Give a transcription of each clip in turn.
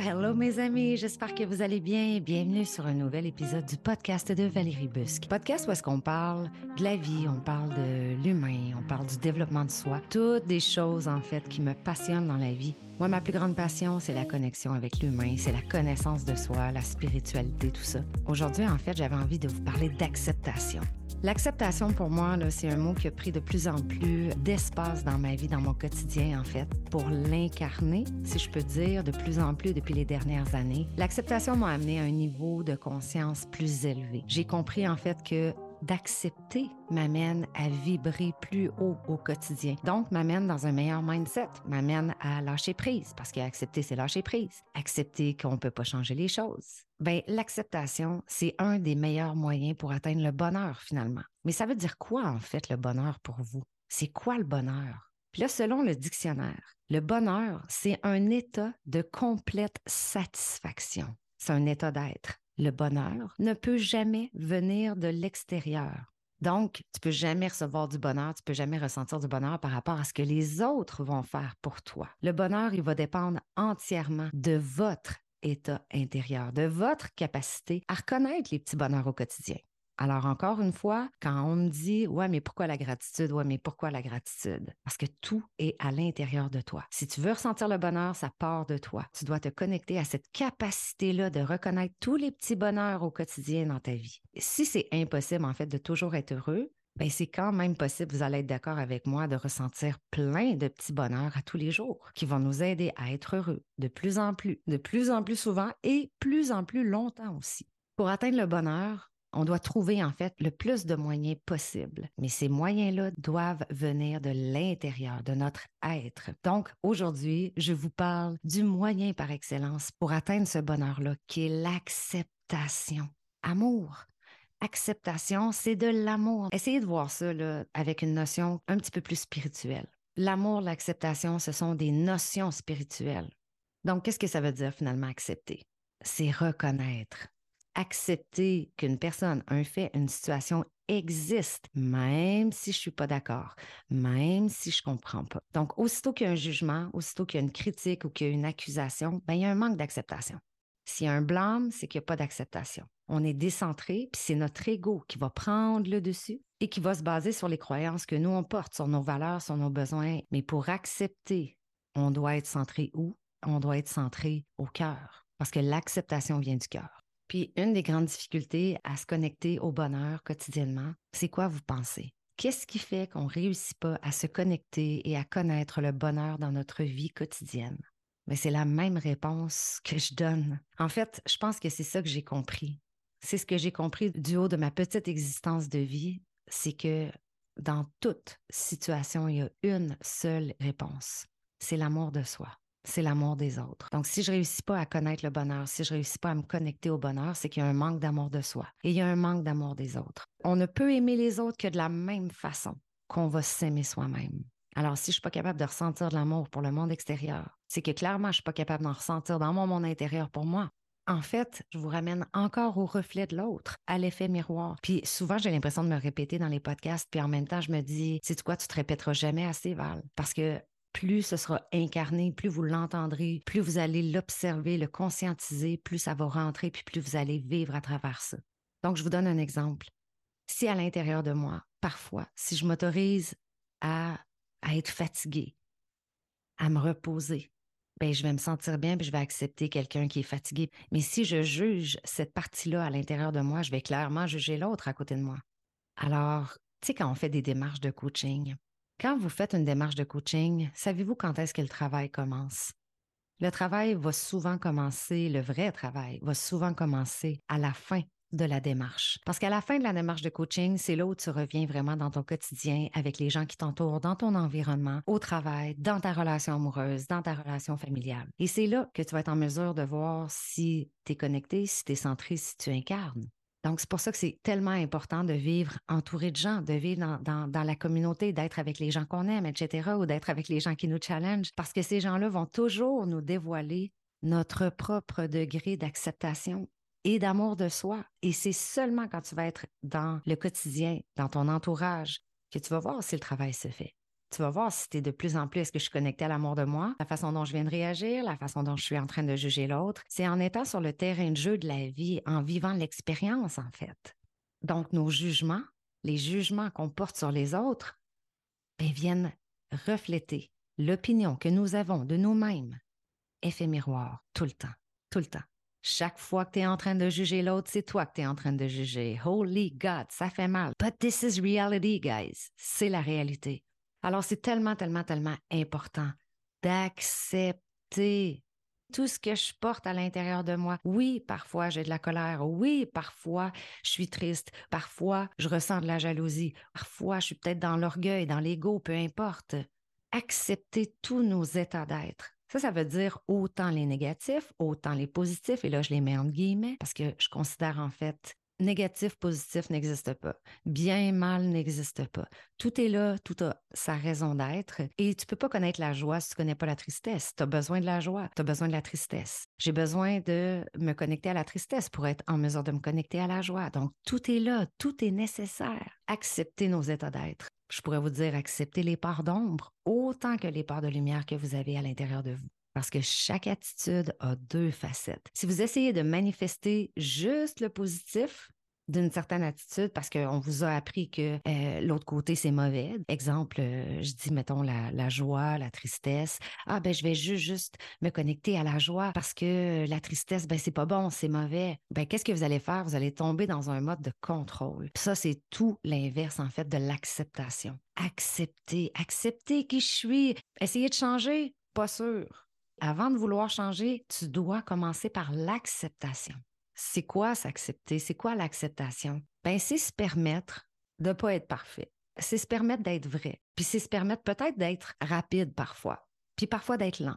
hello mes amis, j'espère que vous allez bien. Bienvenue sur un nouvel épisode du podcast de Valérie Busque. Podcast où est-ce qu'on parle de la vie, on parle de l'humain, on parle du développement de soi, toutes des choses en fait qui me passionnent dans la vie. Moi, ma plus grande passion, c'est la connexion avec l'humain, c'est la connaissance de soi, la spiritualité, tout ça. Aujourd'hui, en fait, j'avais envie de vous parler d'acceptation. L'acceptation, pour moi, c'est un mot qui a pris de plus en plus d'espace dans ma vie, dans mon quotidien, en fait, pour l'incarner, si je peux dire, de plus en plus depuis les dernières années. L'acceptation m'a amené à un niveau de conscience plus élevé. J'ai compris, en fait, que d'accepter m'amène à vibrer plus haut au quotidien. Donc, m'amène dans un meilleur mindset, m'amène à lâcher prise, parce qu'accepter, c'est lâcher prise. Accepter qu'on ne peut pas changer les choses. Ben, l'acceptation, c'est un des meilleurs moyens pour atteindre le bonheur, finalement. Mais ça veut dire quoi, en fait, le bonheur pour vous? C'est quoi le bonheur? Puis là, selon le dictionnaire, le bonheur, c'est un état de complète satisfaction. C'est un état d'être le bonheur ne peut jamais venir de l'extérieur. Donc, tu peux jamais recevoir du bonheur, tu peux jamais ressentir du bonheur par rapport à ce que les autres vont faire pour toi. Le bonheur, il va dépendre entièrement de votre état intérieur, de votre capacité à reconnaître les petits bonheurs au quotidien. Alors, encore une fois, quand on me dit, ouais, mais pourquoi la gratitude? Ouais, mais pourquoi la gratitude? Parce que tout est à l'intérieur de toi. Si tu veux ressentir le bonheur, ça part de toi. Tu dois te connecter à cette capacité-là de reconnaître tous les petits bonheurs au quotidien dans ta vie. Si c'est impossible, en fait, de toujours être heureux, ben c'est quand même possible, vous allez être d'accord avec moi, de ressentir plein de petits bonheurs à tous les jours qui vont nous aider à être heureux de plus en plus, de plus en plus souvent et plus en plus longtemps aussi. Pour atteindre le bonheur, on doit trouver en fait le plus de moyens possible. Mais ces moyens-là doivent venir de l'intérieur, de notre être. Donc aujourd'hui, je vous parle du moyen par excellence pour atteindre ce bonheur-là, qui est l'acceptation. Amour. Acceptation, c'est de l'amour. Essayez de voir ça là, avec une notion un petit peu plus spirituelle. L'amour, l'acceptation, ce sont des notions spirituelles. Donc, qu'est-ce que ça veut dire finalement accepter? C'est reconnaître, accepter qu'une personne, un fait, une situation existe, même si je suis pas d'accord, même si je comprends pas. Donc, aussitôt qu'il y a un jugement, aussitôt qu'il y a une critique ou qu'il y a une accusation, ben, il y a un manque d'acceptation. S'il y a un blâme, c'est qu'il n'y a pas d'acceptation. On est décentré, puis c'est notre ego qui va prendre le dessus et qui va se baser sur les croyances que nous, on porte, sur nos valeurs, sur nos besoins. Mais pour accepter, on doit être centré où? On doit être centré au cœur, parce que l'acceptation vient du cœur. Puis une des grandes difficultés à se connecter au bonheur quotidiennement, c'est quoi vous pensez? Qu'est-ce qui fait qu'on réussit pas à se connecter et à connaître le bonheur dans notre vie quotidienne? Mais c'est la même réponse que je donne. En fait, je pense que c'est ça que j'ai compris. C'est ce que j'ai compris du haut de ma petite existence de vie, c'est que dans toute situation, il y a une seule réponse. C'est l'amour de soi c'est l'amour des autres. Donc, si je réussis pas à connaître le bonheur, si je réussis pas à me connecter au bonheur, c'est qu'il y a un manque d'amour de soi et il y a un manque d'amour des autres. On ne peut aimer les autres que de la même façon qu'on va s'aimer soi-même. Alors, si je suis pas capable de ressentir de l'amour pour le monde extérieur, c'est que clairement, je suis pas capable d'en ressentir dans mon monde intérieur pour moi. En fait, je vous ramène encore au reflet de l'autre, à l'effet miroir. Puis souvent, j'ai l'impression de me répéter dans les podcasts, puis en même temps, je me dis, c'est quoi, tu te répéteras jamais assez, Val. Parce que plus ce sera incarné, plus vous l'entendrez, plus vous allez l'observer, le conscientiser, plus ça va rentrer, puis plus vous allez vivre à travers ça. Donc, je vous donne un exemple. Si à l'intérieur de moi, parfois, si je m'autorise à, à être fatigué, à me reposer, ben, je vais me sentir bien, puis je vais accepter quelqu'un qui est fatigué. Mais si je juge cette partie-là à l'intérieur de moi, je vais clairement juger l'autre à côté de moi. Alors, tu sais, quand on fait des démarches de coaching, quand vous faites une démarche de coaching, savez-vous quand est-ce que le travail commence? Le travail va souvent commencer, le vrai travail va souvent commencer à la fin de la démarche. Parce qu'à la fin de la démarche de coaching, c'est là où tu reviens vraiment dans ton quotidien avec les gens qui t'entourent, dans ton environnement, au travail, dans ta relation amoureuse, dans ta relation familiale. Et c'est là que tu vas être en mesure de voir si tu es connecté, si tu es centré, si tu incarnes. Donc, c'est pour ça que c'est tellement important de vivre entouré de gens, de vivre dans, la communauté, d'être avec les gens qu'on aime, etc., ou d'être avec les gens qui nous challengent, parce que ces gens-là vont toujours nous dévoiler notre propre degré d'acceptation et d'amour de soi. Et c'est seulement quand tu vas être dans le quotidien, dans ton entourage, que tu vas voir si le travail se fait. Tu vas voir si tu es de plus en plus, est-ce que je suis à l'amour de moi, la façon dont je viens de réagir, la façon dont je suis en train de juger l'autre. C'est en étant sur le terrain de jeu de la vie, en vivant l'expérience, en fait. Donc, nos jugements, les jugements qu'on porte sur les autres, ben, viennent refléter l'opinion que nous avons de nous-mêmes. Effet miroir, tout le temps, tout le temps. Chaque fois que tu es en train de juger l'autre, c'est toi que tu es en train de juger. Holy God, ça fait mal. But this is reality, guys. C'est la réalité. Alors, c'est tellement, tellement, tellement important d'accepter tout ce que je porte à l'intérieur de moi. Oui, parfois j'ai de la colère. Oui, parfois je suis triste. Parfois je ressens de la jalousie. Parfois je suis peut-être dans l'orgueil, dans l'ego, peu importe. Accepter tous nos états d'être. Ça, ça veut dire autant les négatifs, autant les positifs, et là, je les mets en guillemets, parce que je considère en fait négatif, positif n'existe pas. Bien, mal n'existe pas. Tout est là, tout a sa raison d'être. Et tu peux pas connaître la joie si tu connais pas la tristesse. Tu as besoin de la joie, tu as besoin de la tristesse. J'ai besoin de me connecter à la tristesse pour être en mesure de me connecter à la joie. Donc, tout est là, tout est nécessaire. Accepter nos états d'être. Je pourrais vous dire accepter les parts d'ombre autant que les parts de lumière que vous avez à l'intérieur de vous. Parce que chaque attitude a deux facettes. Si vous essayez de manifester juste le positif, d'une certaine attitude parce qu'on vous a appris que euh, l'autre côté, c'est mauvais. Exemple, euh, je dis, mettons, la, joie, la tristesse. Ah, ben, je vais juste, juste me connecter à la joie parce que la tristesse, ben, c'est pas bon, c'est mauvais. Ben, qu'est-ce que vous allez faire? Vous allez tomber dans un mode de contrôle. ça, c'est tout l'inverse, en fait, de l'acceptation. Accepter, accepter qui je suis. Essayer de changer, pas sûr avant de vouloir changer, tu dois commencer par l'acceptation. C'est quoi s'accepter? C'est quoi l'acceptation? Ben, c'est se permettre de ne pas être parfait. C'est se permettre d'être vrai. Puis c'est se permettre peut-être d'être rapide parfois. Puis parfois d'être lent.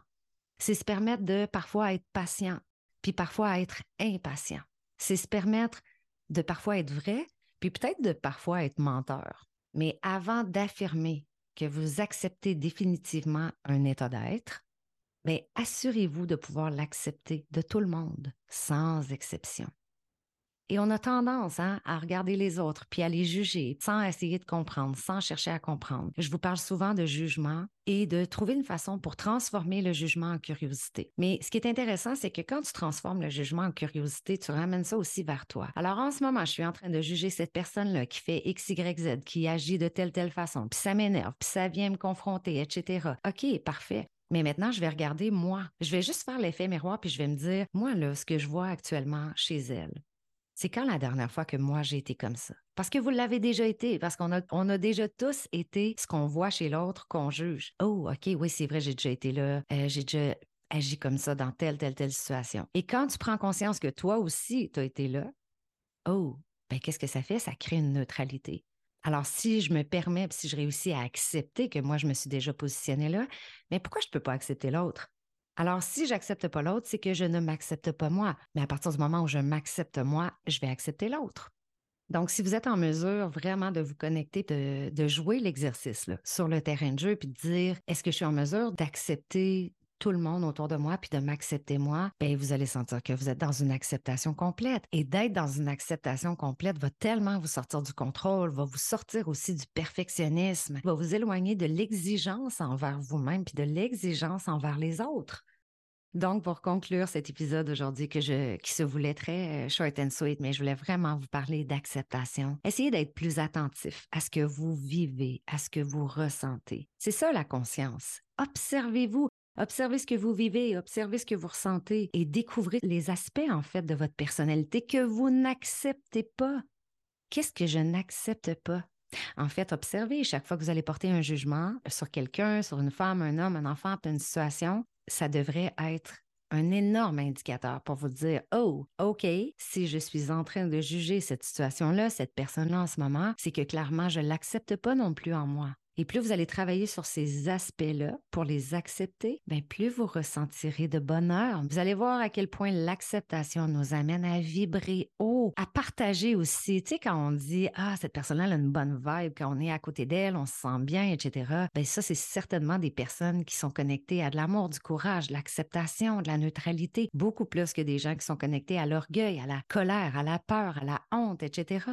C'est se permettre de parfois être patient. Puis parfois être impatient. C'est se permettre de parfois être vrai. Puis peut-être de parfois être menteur. Mais avant d'affirmer que vous acceptez définitivement un état d'être, mais assurez-vous de pouvoir l'accepter de tout le monde, sans exception. Et on a tendance hein, à regarder les autres puis à les juger sans essayer de comprendre, sans chercher à comprendre. Je vous parle souvent de jugement et de trouver une façon pour transformer le jugement en curiosité. Mais ce qui est intéressant, c'est que quand tu transformes le jugement en curiosité, tu ramènes ça aussi vers toi. Alors en ce moment, je suis en train de juger cette personne-là qui fait X, Y, Z, qui agit de telle, telle façon, puis ça m'énerve, puis ça vient me confronter, etc. OK, parfait. Mais maintenant, je vais regarder moi. Je vais juste faire l'effet miroir, puis je vais me dire, moi, là, ce que je vois actuellement chez elle, c'est quand la dernière fois que moi, j'ai été comme ça? Parce que vous l'avez déjà été, parce qu'on a, déjà tous été ce qu'on voit chez l'autre qu'on juge. Oh, OK, oui, c'est vrai, j'ai déjà été là. Euh, j'ai déjà agi comme ça dans telle, telle, telle situation. Et quand tu prends conscience que toi aussi, tu as été là, oh, ben, qu'est-ce que ça fait? Ça crée une neutralité. Alors, si je me permets, si je réussis à accepter que moi, je me suis déjà positionnée là, mais pourquoi je ne peux pas accepter l'autre? Alors, si j'accepte pas l'autre, c'est que je ne m'accepte pas moi. Mais à partir du moment où je m'accepte moi, je vais accepter l'autre. Donc, si vous êtes en mesure vraiment de vous connecter, de, de jouer l'exercice sur le terrain de jeu, puis de dire, est-ce que je suis en mesure d'accepter tout le monde autour de moi puis de m'accepter moi, bien, vous allez sentir que vous êtes dans une acceptation complète. Et d'être dans une acceptation complète va tellement vous sortir du contrôle, va vous sortir aussi du perfectionnisme, va vous éloigner de l'exigence envers vous-même puis de l'exigence envers les autres. Donc, pour conclure cet épisode aujourd'hui que je, qui se voulait très euh, short and sweet, mais je voulais vraiment vous parler d'acceptation. Essayez d'être plus attentif à ce que vous vivez, à ce que vous ressentez. C'est ça la conscience. Observez-vous. Observez ce que vous vivez, observez ce que vous ressentez et découvrez les aspects en fait de votre personnalité que vous n'acceptez pas. Qu'est-ce que je n'accepte pas? En fait, observez chaque fois que vous allez porter un jugement sur quelqu'un, sur une femme, un homme, un enfant, une situation, ça devrait être un énorme indicateur pour vous dire, oh, OK, si je suis en train de juger cette situation-là, cette personne-là en ce moment, c'est que clairement, je ne l'accepte pas non plus en moi. Et plus vous allez travailler sur ces aspects-là pour les accepter, bien plus vous ressentirez de bonheur. Vous allez voir à quel point l'acceptation nous amène à vibrer haut, à partager aussi. Tu sais, quand on dit Ah, cette personne-là a une bonne vibe, quand on est à côté d'elle, on se sent bien, etc. Bien, ça, c'est certainement des personnes qui sont connectées à de l'amour, du courage, de l'acceptation, de la neutralité, beaucoup plus que des gens qui sont connectés à l'orgueil, à la colère, à la peur, à la honte, etc.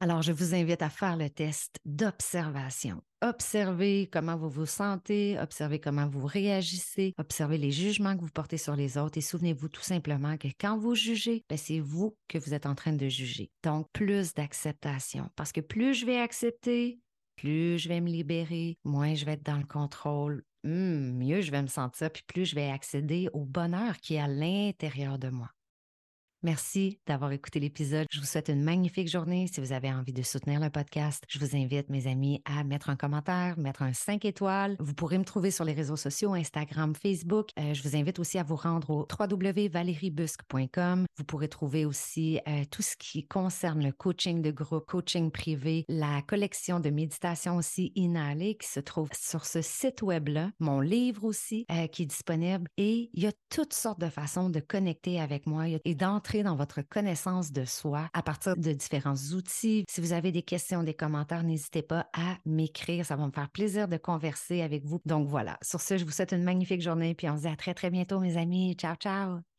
Alors, je vous invite à faire le test d'observation observez comment vous vous sentez, observez comment vous réagissez, observez les jugements que vous portez sur les autres et souvenez-vous tout simplement que quand vous jugez, ben, c'est vous que vous êtes en train de juger. Donc, plus d'acceptation parce que plus je vais accepter, plus je vais me libérer, moins je vais être dans le contrôle, hmm, mieux je vais me sentir, puis plus je vais accéder au bonheur qui est à l'intérieur de moi. Merci d'avoir écouté l'épisode. Je vous souhaite une magnifique journée. Si vous avez envie de soutenir le podcast, je vous invite, mes amis, à mettre un commentaire, mettre un 5 étoiles. Vous pourrez me trouver sur les réseaux sociaux, Instagram, Facebook. Euh, je vous invite aussi à vous rendre au www.valeriebusque.com. Vous pourrez trouver aussi euh, tout ce qui concerne le coaching de groupe, coaching privé, la collection de méditation aussi inhalée qui se trouve sur ce site web-là, mon livre aussi euh, qui est disponible et il y a toutes sortes de façons de connecter avec moi et d'entrer dans votre connaissance de soi à partir de différents outils. Si vous avez des questions, des commentaires, n'hésitez pas à m'écrire. Ça va me faire plaisir de converser avec vous. Donc voilà. Sur ce, je vous souhaite une magnifique journée puis on se dit à très, très bientôt, mes amis. Ciao, ciao.